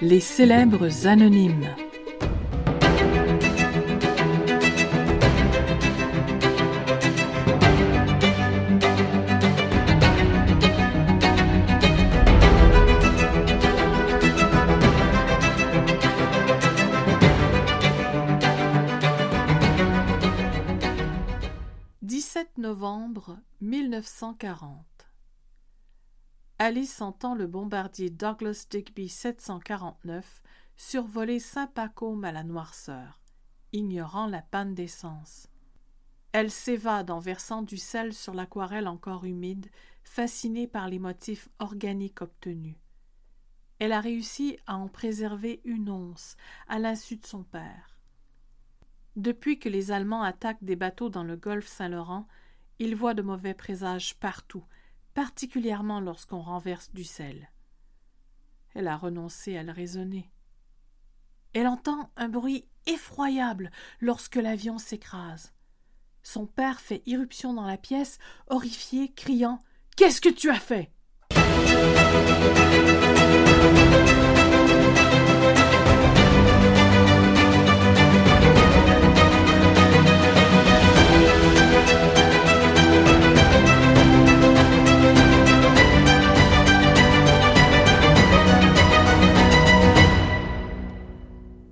Les célèbres anonymes. novembre 1940 Alice entend le bombardier Douglas Digby 749 survoler Saint-Pacôme à la noirceur, ignorant la panne d'essence. Elle s'évade en versant du sel sur l'aquarelle encore humide, fascinée par les motifs organiques obtenus. Elle a réussi à en préserver une once, à l'insu de son père. Depuis que les Allemands attaquent des bateaux dans le golfe Saint-Laurent, ils voient de mauvais présages partout, particulièrement lorsqu'on renverse du sel. Elle a renoncé à le raisonner. Elle entend un bruit effroyable lorsque l'avion s'écrase. Son père fait irruption dans la pièce, horrifié, criant Qu'est-ce que tu as fait?